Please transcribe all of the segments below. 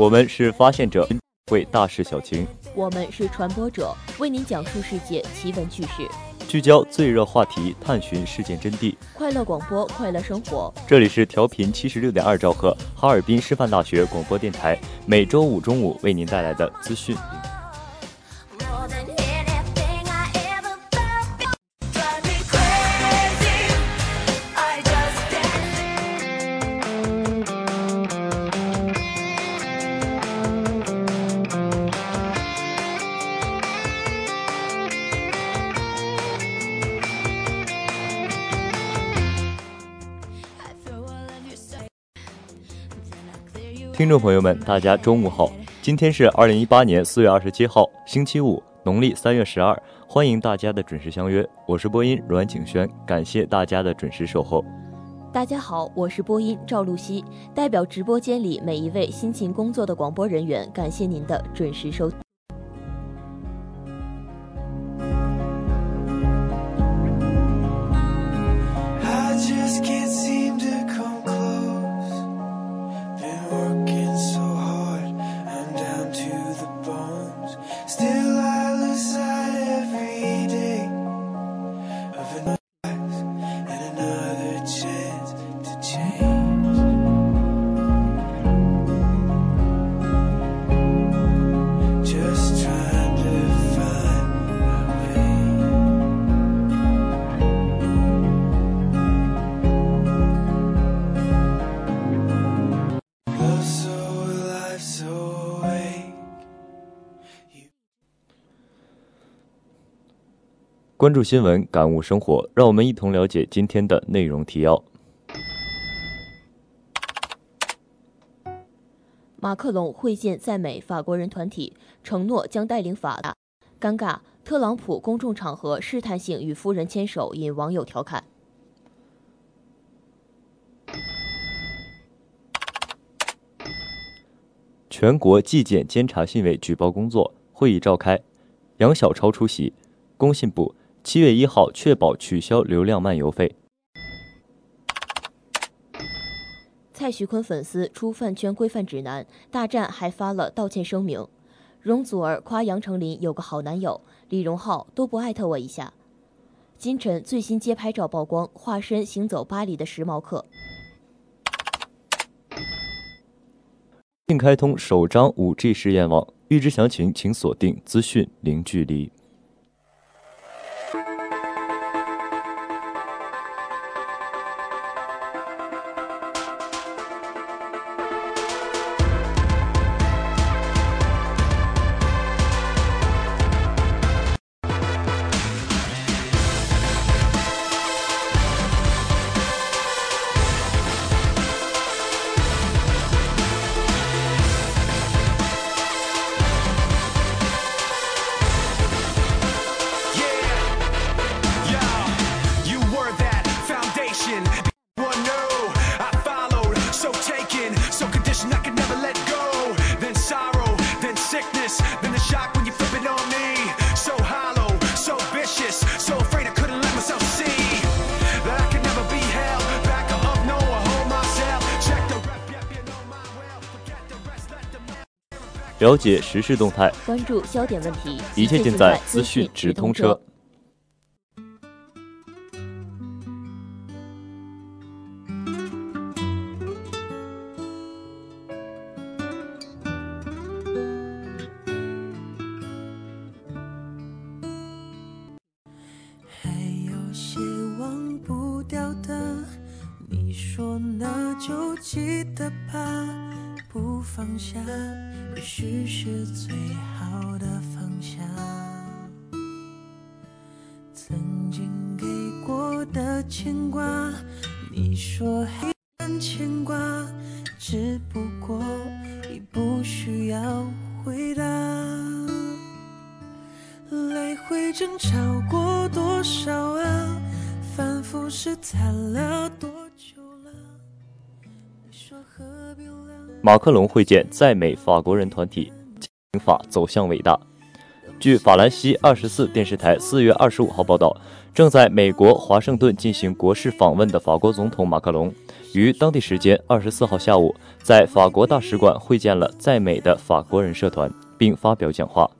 我们是发现者，为大事小情；我们是传播者，为您讲述世界奇闻趣事，聚焦最热话题，探寻事件真谛。快乐广播，快乐生活。这里是调频七十六点二兆赫，哈尔滨师范大学广播电台，每周五中午为您带来的资讯。听众朋友们，大家中午好！今天是二零一八年四月二十七号，星期五，农历三月十二。欢迎大家的准时相约，我是播音阮景轩，感谢大家的准时守候。大家好，我是播音赵露西，代表直播间里每一位辛勤工作的广播人员，感谢您的准时收关注新闻，感悟生活，让我们一同了解今天的内容提要。马克龙会见在美法国人团体，承诺将带领法。尴尬，特朗普公众场合试探性与夫人牵手，引网友调侃。全国纪检监察信委举报工作会议召开，杨晓超出席。工信部。七月一号确保取消流量漫游费。蔡徐坤粉丝出饭圈规范指南，大战还发了道歉声明。容祖儿夸杨丞琳有个好男友，李荣浩都不艾特我一下。金晨最新街拍照曝光，化身行走巴黎的时髦客。并开通首张 5G 试验网。预知详情，请锁定资讯零距离。了解时事动态，关注焦点问题，一切尽在资讯直通车。还有些忘不掉的，你说那就记得吧。不放下，也许是最好的放下。曾经给过的牵挂，你说还牵挂，只不过已不需要回答。来回争吵过多少啊？反复试探了？马克龙会见在美法国人团体，法走向伟大。据法兰西二十四电视台四月二十五号报道，正在美国华盛顿进行国事访问的法国总统马克龙，于当地时间二十四号下午在法国大使馆会见了在美的法国人社团，并发表讲话。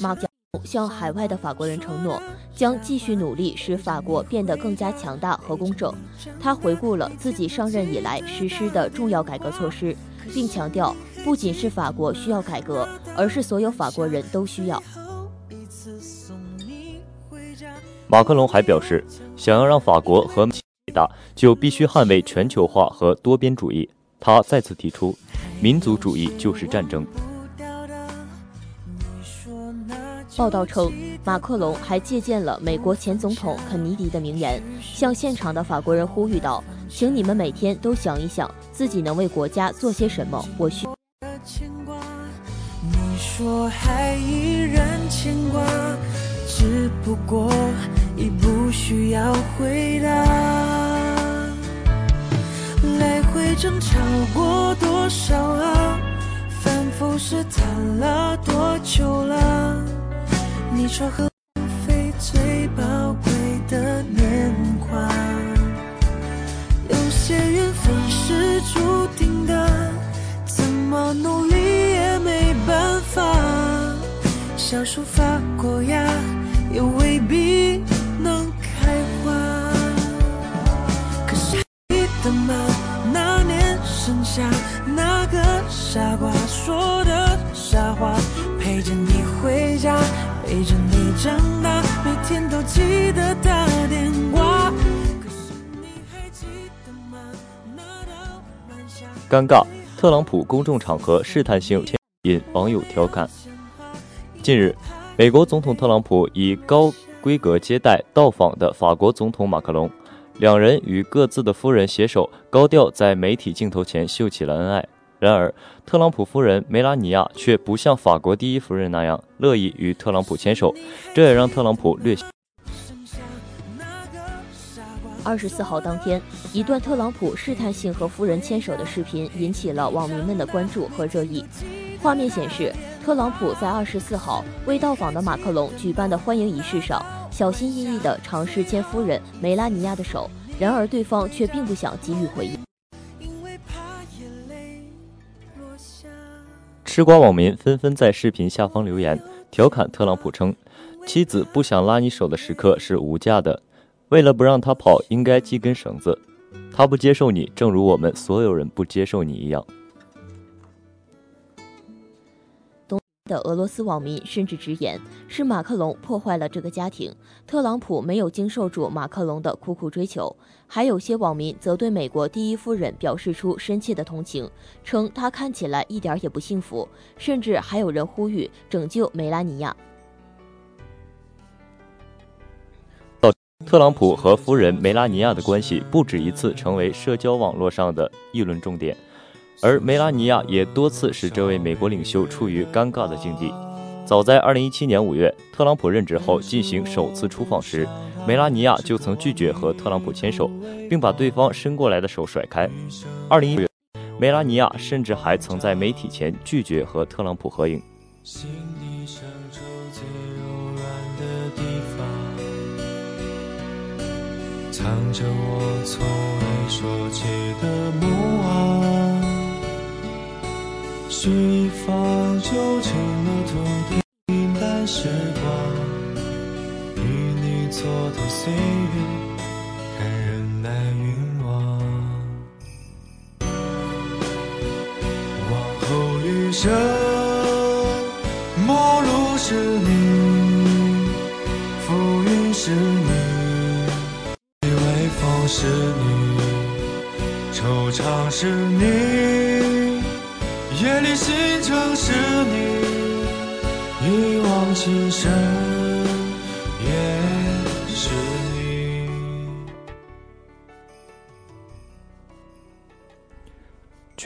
马甲。向海外的法国人承诺，将继续努力使法国变得更加强大和公正。他回顾了自己上任以来实施的重要改革措施，并强调，不仅是法国需要改革，而是所有法国人都需要。马克龙还表示，想要让法国和伟大，就必须捍卫全球化和多边主义。他再次提出，民族主义就是战争。报道称，马克龙还借鉴了美国前总统肯尼迪的名言，向现场的法国人呼吁道：“请你们每天都想一想，自己能为国家做些什么。”我需。你说还依然牵挂，只不过已不需要回答。来回争吵过多少你说尴尬，特朗普公众场合试探性引网友调侃。近日，美国总统特朗普以高规格接待到访的法国总统马克龙，两人与各自的夫人携手，高调在媒体镜头前秀起了恩爱。然而，特朗普夫人梅拉尼亚却不像法国第一夫人那样乐意与特朗普牵手，这也让特朗普略。二十四号当天，一段特朗普试探性和夫人牵手的视频引起了网民们的关注和热议。画面显示，特朗普在二十四号为到访的马克龙举办的欢迎仪式上，小心翼翼地尝试牵夫人梅拉尼亚的手，然而对方却并不想给予回应。吃瓜网民纷纷在视频下方留言，调侃特朗普称：“妻子不想拉你手的时刻是无价的，为了不让他跑，应该系根绳子。”他不接受你，正如我们所有人不接受你一样。东的俄罗斯网民甚至直言是马克龙破坏了这个家庭，特朗普没有经受住马克龙的苦苦追求。还有些网民则对美国第一夫人表示出深切的同情，称她看起来一点也不幸福，甚至还有人呼吁拯救梅拉尼亚。特朗普和夫人梅拉尼亚的关系不止一次成为社交网络上的议论重点。而梅拉尼亚也多次使这位美国领袖处于尴尬的境地。早在2017年5月，特朗普任职后进行首次出访时，梅拉尼亚就曾拒绝和特朗普牵手，并把对方伸过来的手甩开。2016月，梅拉尼亚甚至还曾在媒体前拒绝和特朗普合影。藏着我从未说起的梦啊。释放就成了痛的平淡时光，与你蹉跎岁月，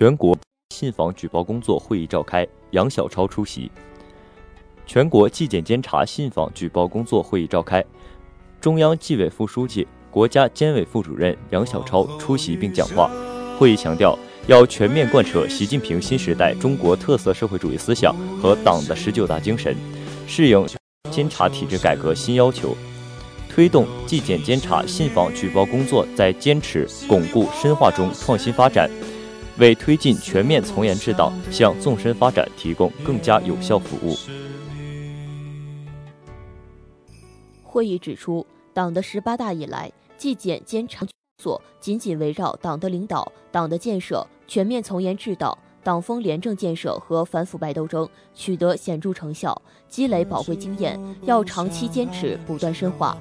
全国信访举报工作会议召开，杨晓超出席。全国纪检监察信访举报工作会议召开，中央纪委副书记、国家监委副主任杨晓超出席并讲话。会议强调。要全面贯彻习近平新时代中国特色社会主义思想和党的十九大精神，适应监察体制改革新要求，推动纪检监察信访举报工作在坚持、巩固、深化中创新发展，为推进全面从严治党向纵深发展提供更加有效服务。会议指出，党的十八大以来，纪检监察。所紧紧围绕党的领导、党的建设、全面从严治党、党风廉政建设和反腐败斗争取得显著成效，积累宝贵经验，要长期坚持，不断深化。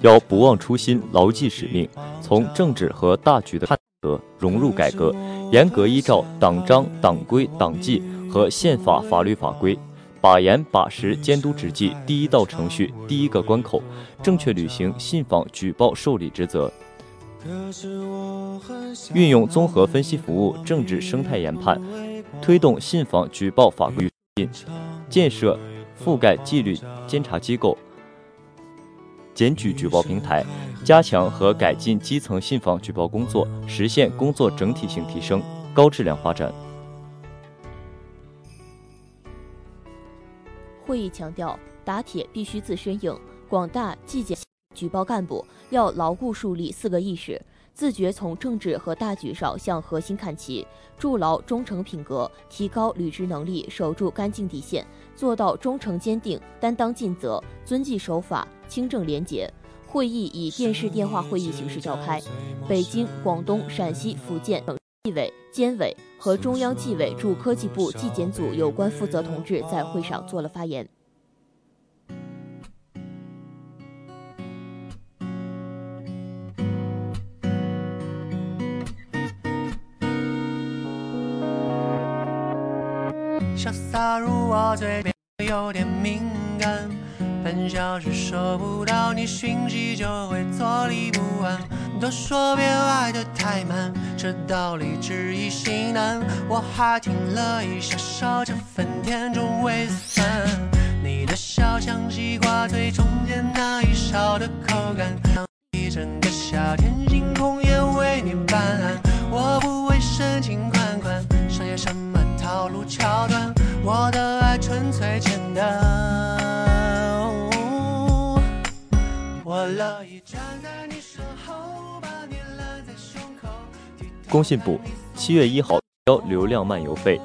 要不忘初心，牢记使命，从政治和大局的判得融入改革，严格依照党章、党规、党纪和宪法法律法规。把严把实监督执纪第一道程序第一个关口，正确履行信访举报受理职责。运用综合分析服务政治生态研判，推动信访举报法规进，建设覆盖纪律监察机构、检举举报平台，加强和改进基层信访举报工作，实现工作整体性提升、高质量发展。会议强调，打铁必须自身硬，广大纪检举报干部要牢固树立四个意识，自觉从政治和大局上向核心看齐，筑牢忠诚品格，提高履职能力，守住干净底线，做到忠诚坚定、担当尽责、遵纪守法、清正廉洁。会议以电视电话会议形式召开，北京、广东、陕西、福建等。纪委、监委和中央纪委驻科技部纪检组有关负责同志在会上做了发言。潇洒如我嘴边有点敏感，半小时收不到你讯息就会坐立不安。都说别爱的太慢，这道理知易行难。我还听了一下，少这份甜中微酸。你的笑像西瓜最中间那一勺的口感，一整个夏天星空也为你斑斓。我不会深情款款，上演什么套路桥段，乐意站在你身后。工信部七月一号交流量漫游费。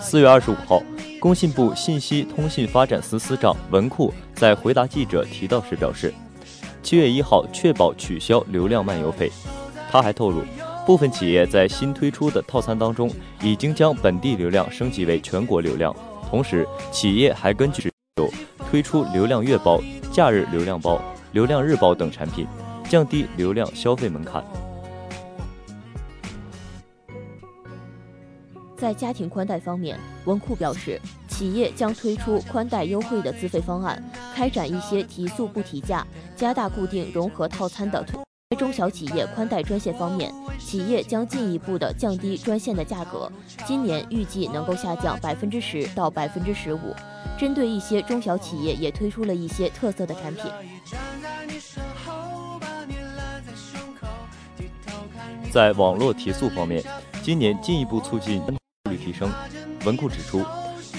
四月二十五号，工信部信息通信发展司司长文库在回答记者提到时表示，七月一号确保取消流量漫游费。他还透露，部分企业在新推出的套餐当中，已经将本地流量升级为全国流量。同时，企业还根据有推出流量月包、假日流量包、流量日报等产品，降低流量消费门槛。在家庭宽带方面，文库表示，企业将推出宽带优惠的资费方案，开展一些提速不提价、加大固定融合套餐的推。中小企业宽带专线方面，企业将进一步的降低专线的价格，今年预计能够下降百分之十到百分之十五。针对一些中小企业，也推出了一些特色的产品。在网络提速方面，今年进一步促进速率提升。文库指出，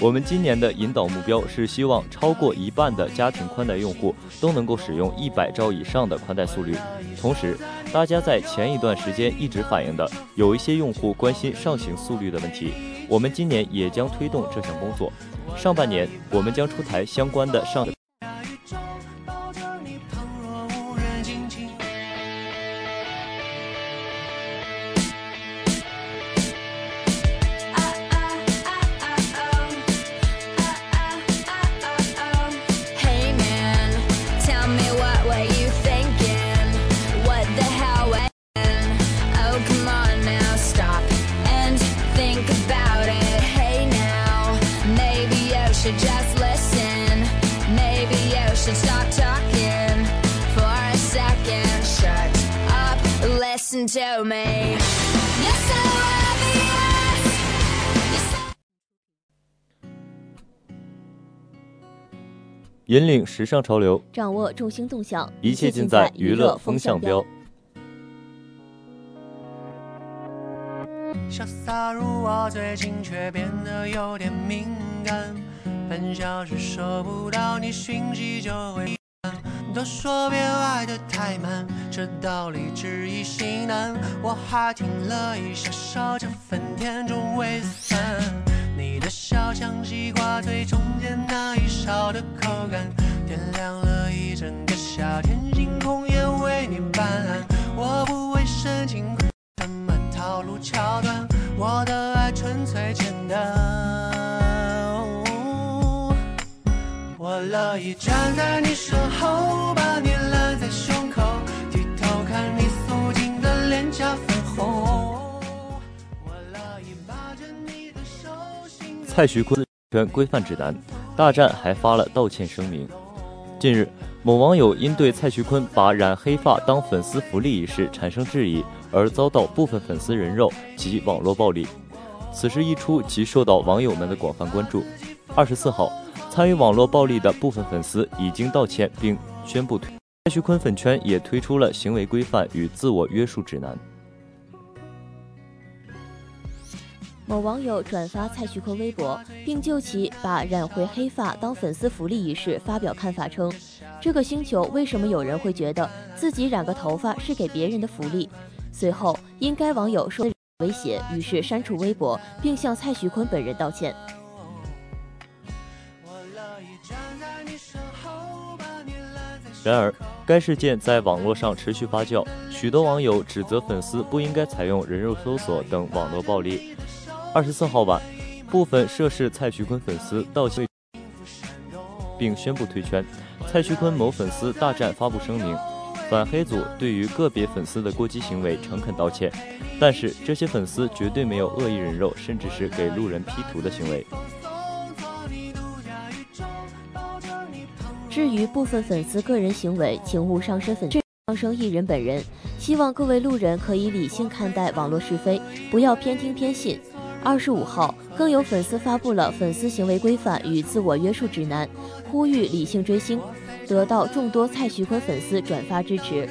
我们今年的引导目标是希望超过一半的家庭宽带用户都能够使用一百兆以上的宽带速率。同时，大家在前一段时间一直反映的有一些用户关心上行速率的问题，我们今年也将推动这项工作。上半年，我们将出台相关的上。Listen to me. You're so obvious. You're so 引领时尚潮流，掌握众星动向，一切尽在娱乐风向标。潇洒如我，最近却变得有点敏感。半小时收不到你讯息就会烦。都说别爱的太慢，这道理知易行难。我还挺乐意享受这份甜中微酸。你的笑像西瓜最中间那一勺的口感，点亮了一整个夏天，星空也为你斑斓。我不会深情什么套路桥段，我的爱纯粹简单。乐意站在你身后，把你揽在胸口，低头看你素净的脸颊粉红。我乐意把着你的手。蔡徐坤权规范指南，大战还发了道歉声明。近日，某网友因对蔡徐坤把染黑发当粉丝福利一事产生质疑，而遭到部分粉丝人肉及网络暴力。此事一出，即受到网友们的广泛关注。二十四号，参与网络暴力的部分粉丝已经道歉并宣布退。蔡徐坤粉圈也推出了行为规范与自我约束指南。某网友转发蔡徐坤微博，并就其把染回黑发当粉丝福利一事发表看法称：“这个星球为什么有人会觉得自己染个头发是给别人的福利？”随后，因该网友受威胁，于是删除微博，并向蔡徐坤本人道歉。然而，该事件在网络上持续发酵，许多网友指责粉丝不应该采用人肉搜索等网络暴力。二十四号晚，部分涉事蔡徐坤粉丝道歉，并宣布退圈。蔡徐坤某粉丝大战发布声明，反黑组对于个别粉丝的过激行为诚恳道歉，但是这些粉丝绝对没有恶意人肉，甚至是给路人 P 图的行为。至于部分粉丝个人行为，请勿上升粉上升艺人本人。希望各位路人可以理性看待网络是非，不要偏听偏信。二十五号，更有粉丝发布了粉丝行为规范与自我约束指南，呼吁理性追星，得到众多蔡徐坤粉丝转发支持。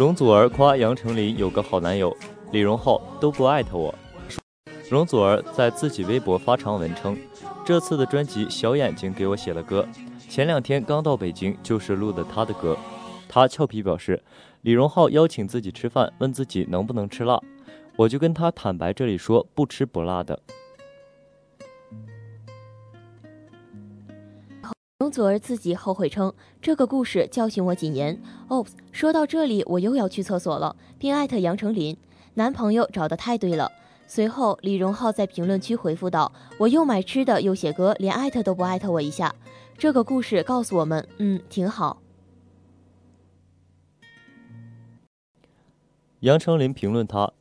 容祖儿夸杨丞琳有个好男友，李荣浩都不艾特我。容祖儿在自己微博发长文称，这次的专辑《小眼睛》给我写了歌，前两天刚到北京，就是录的他的歌。他俏皮表示，李荣浩邀请自己吃饭，问自己能不能吃辣，我就跟他坦白这里说不吃不辣的。容祖儿自己后悔称，这个故事教训我几年。Oops，说到这里，我又要去厕所了，并艾特杨丞琳，男朋友找的太对了。随后，李荣浩在评论区回复道：“我又买吃的，又写歌，连艾特都不艾特我一下。”这个故事告诉我们，嗯，挺好。杨丞琳评论他，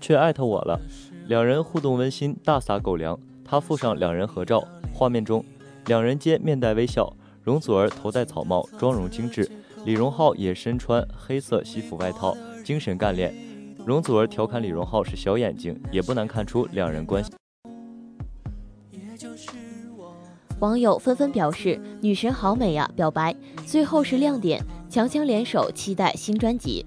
却艾特我了，两人互动温馨，大撒狗粮。他附上两人合照，画面中两人皆面带微笑，容祖儿头戴草帽，妆容精致，李荣浩也身穿黑色西服外套，精神干练。容祖儿调侃李荣浩是小眼睛，也不难看出两人关系。网友纷纷表示：“女神好美呀！”表白，最后是亮点，强强联手，期待新专辑。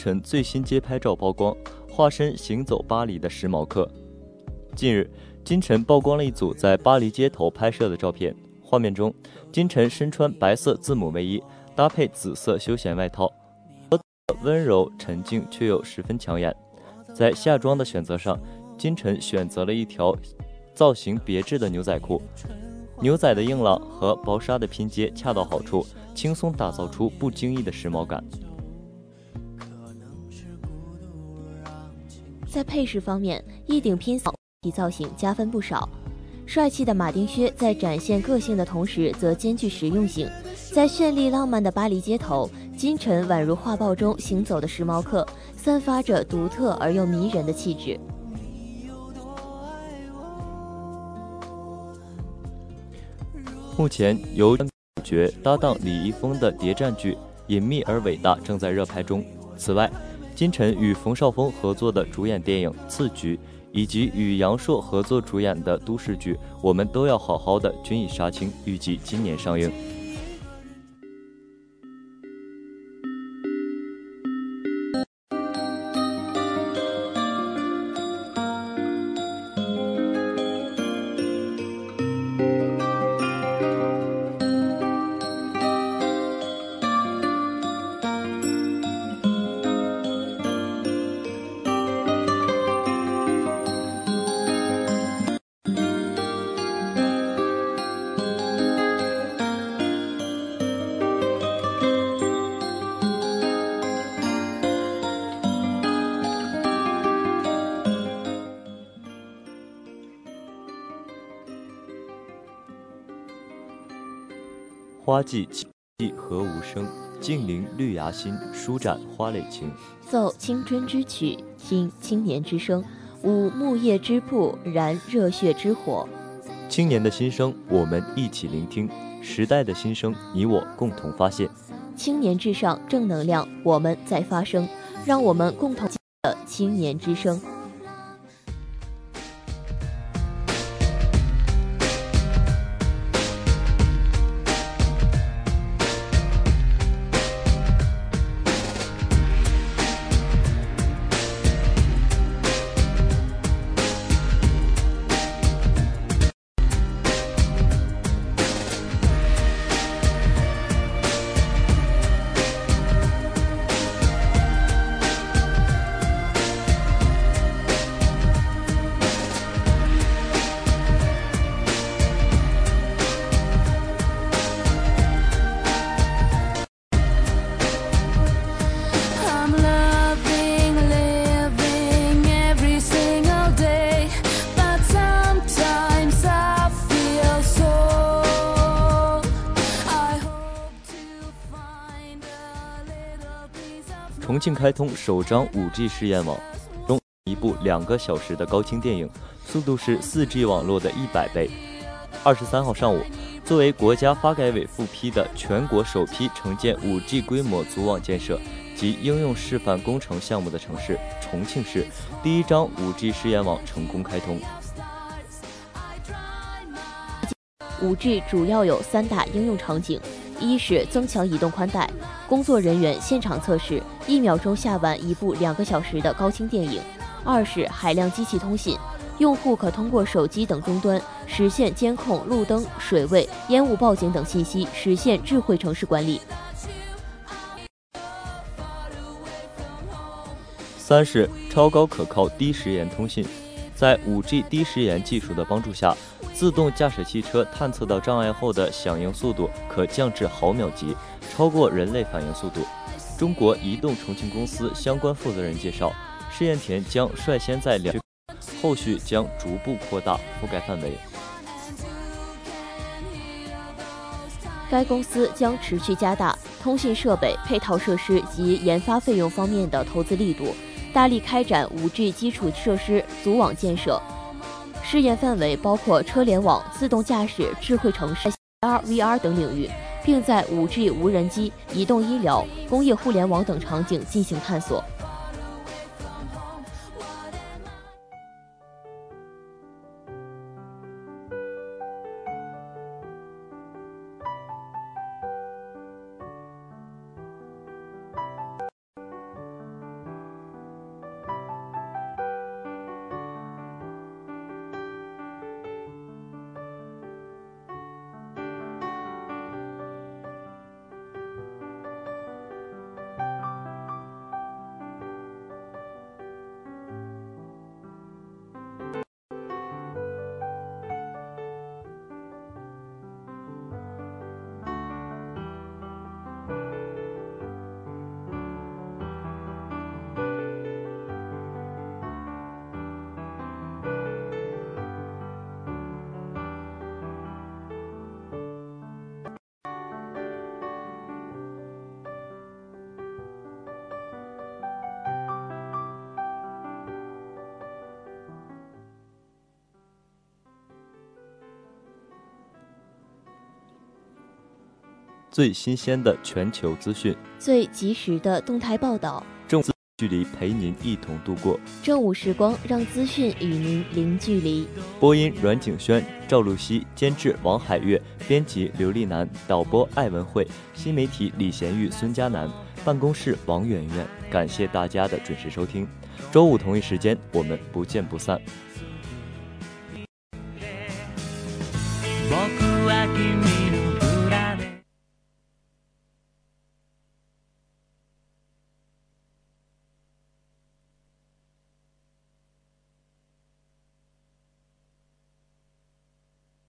晨最新街拍照曝光，化身行走巴黎的时髦客。近日，金晨曝光了一组在巴黎街头拍摄的照片。画面中，金晨身穿白色字母卫衣，搭配紫色休闲外套，温柔沉静却又十分抢眼。在下装的选择上，金晨选择了一条造型别致的牛仔裤，牛仔的硬朗和薄纱的拼接恰到好处，轻松打造出不经意的时髦感。在配饰方面，一顶拼扫体造型加分不少。帅气的马丁靴在展现个性的同时，则兼具实用性。在绚丽浪漫的巴黎街头，金晨宛如画报中行走的时髦客，散发着独特而又迷人的气质。目前由主角搭档李易峰的谍战剧《隐秘而伟大》正在热拍中。此外，金晨与冯绍峰合作的主演电影《次局》，以及与杨烁合作主演的都市剧《我们都要好好的》均已杀青，预计今年上映。花季气何无声，静聆绿芽心，舒展花蕾情。奏青春之曲，听青年之声。舞木叶之步，燃热血之火。青年的心声，我们一起聆听；时代的心声，你我共同发现。青年至上，正能量，我们在发声，让我们共同的青年之声。重庆开通首张 5G 试验网，中一部两个小时的高清电影，速度是 4G 网络的一百倍。二十三号上午，作为国家发改委复批的全国首批承建 5G 规模组网建设及应用示范工程项目的城市重庆市，第一张 5G 试验网成功开通。五 G 主要有三大应用场景：一是增强移动宽带，工作人员现场测试，一秒钟下完一部两个小时的高清电影；二是海量机器通信，用户可通过手机等终端实现监控路灯、水位、烟雾报警等信息，实现智慧城市管理；三是超高可靠低时延通信，在 5G 低时延技术的帮助下，自动驾驶汽车探测到障碍后的响应速度可降至毫秒级，超过人类反应速度。中国移动重庆公司相关负责人介绍，试验田将率先在两，后续将逐步扩大覆盖范围。该公司将持续加大通信设备、配套设施及研发费用方面的投资力度，大力开展 5G 基础设施组网建设。试验范围包括车联网、自动驾驶、智慧城市、AR、VR 等领域，并在 5G 无人机、移动医疗、工业互联网等场景进行探索。最新鲜的全球资讯，最及时的动态报道，正距离陪您一同度过。正午时光，让资讯与您零距离。播音阮景轩、赵露西，监制王海月，编辑刘丽楠，导播艾文慧，新媒体李贤玉、孙佳楠，办公室王媛媛。感谢大家的准时收听，周五同一时间我们不见不散。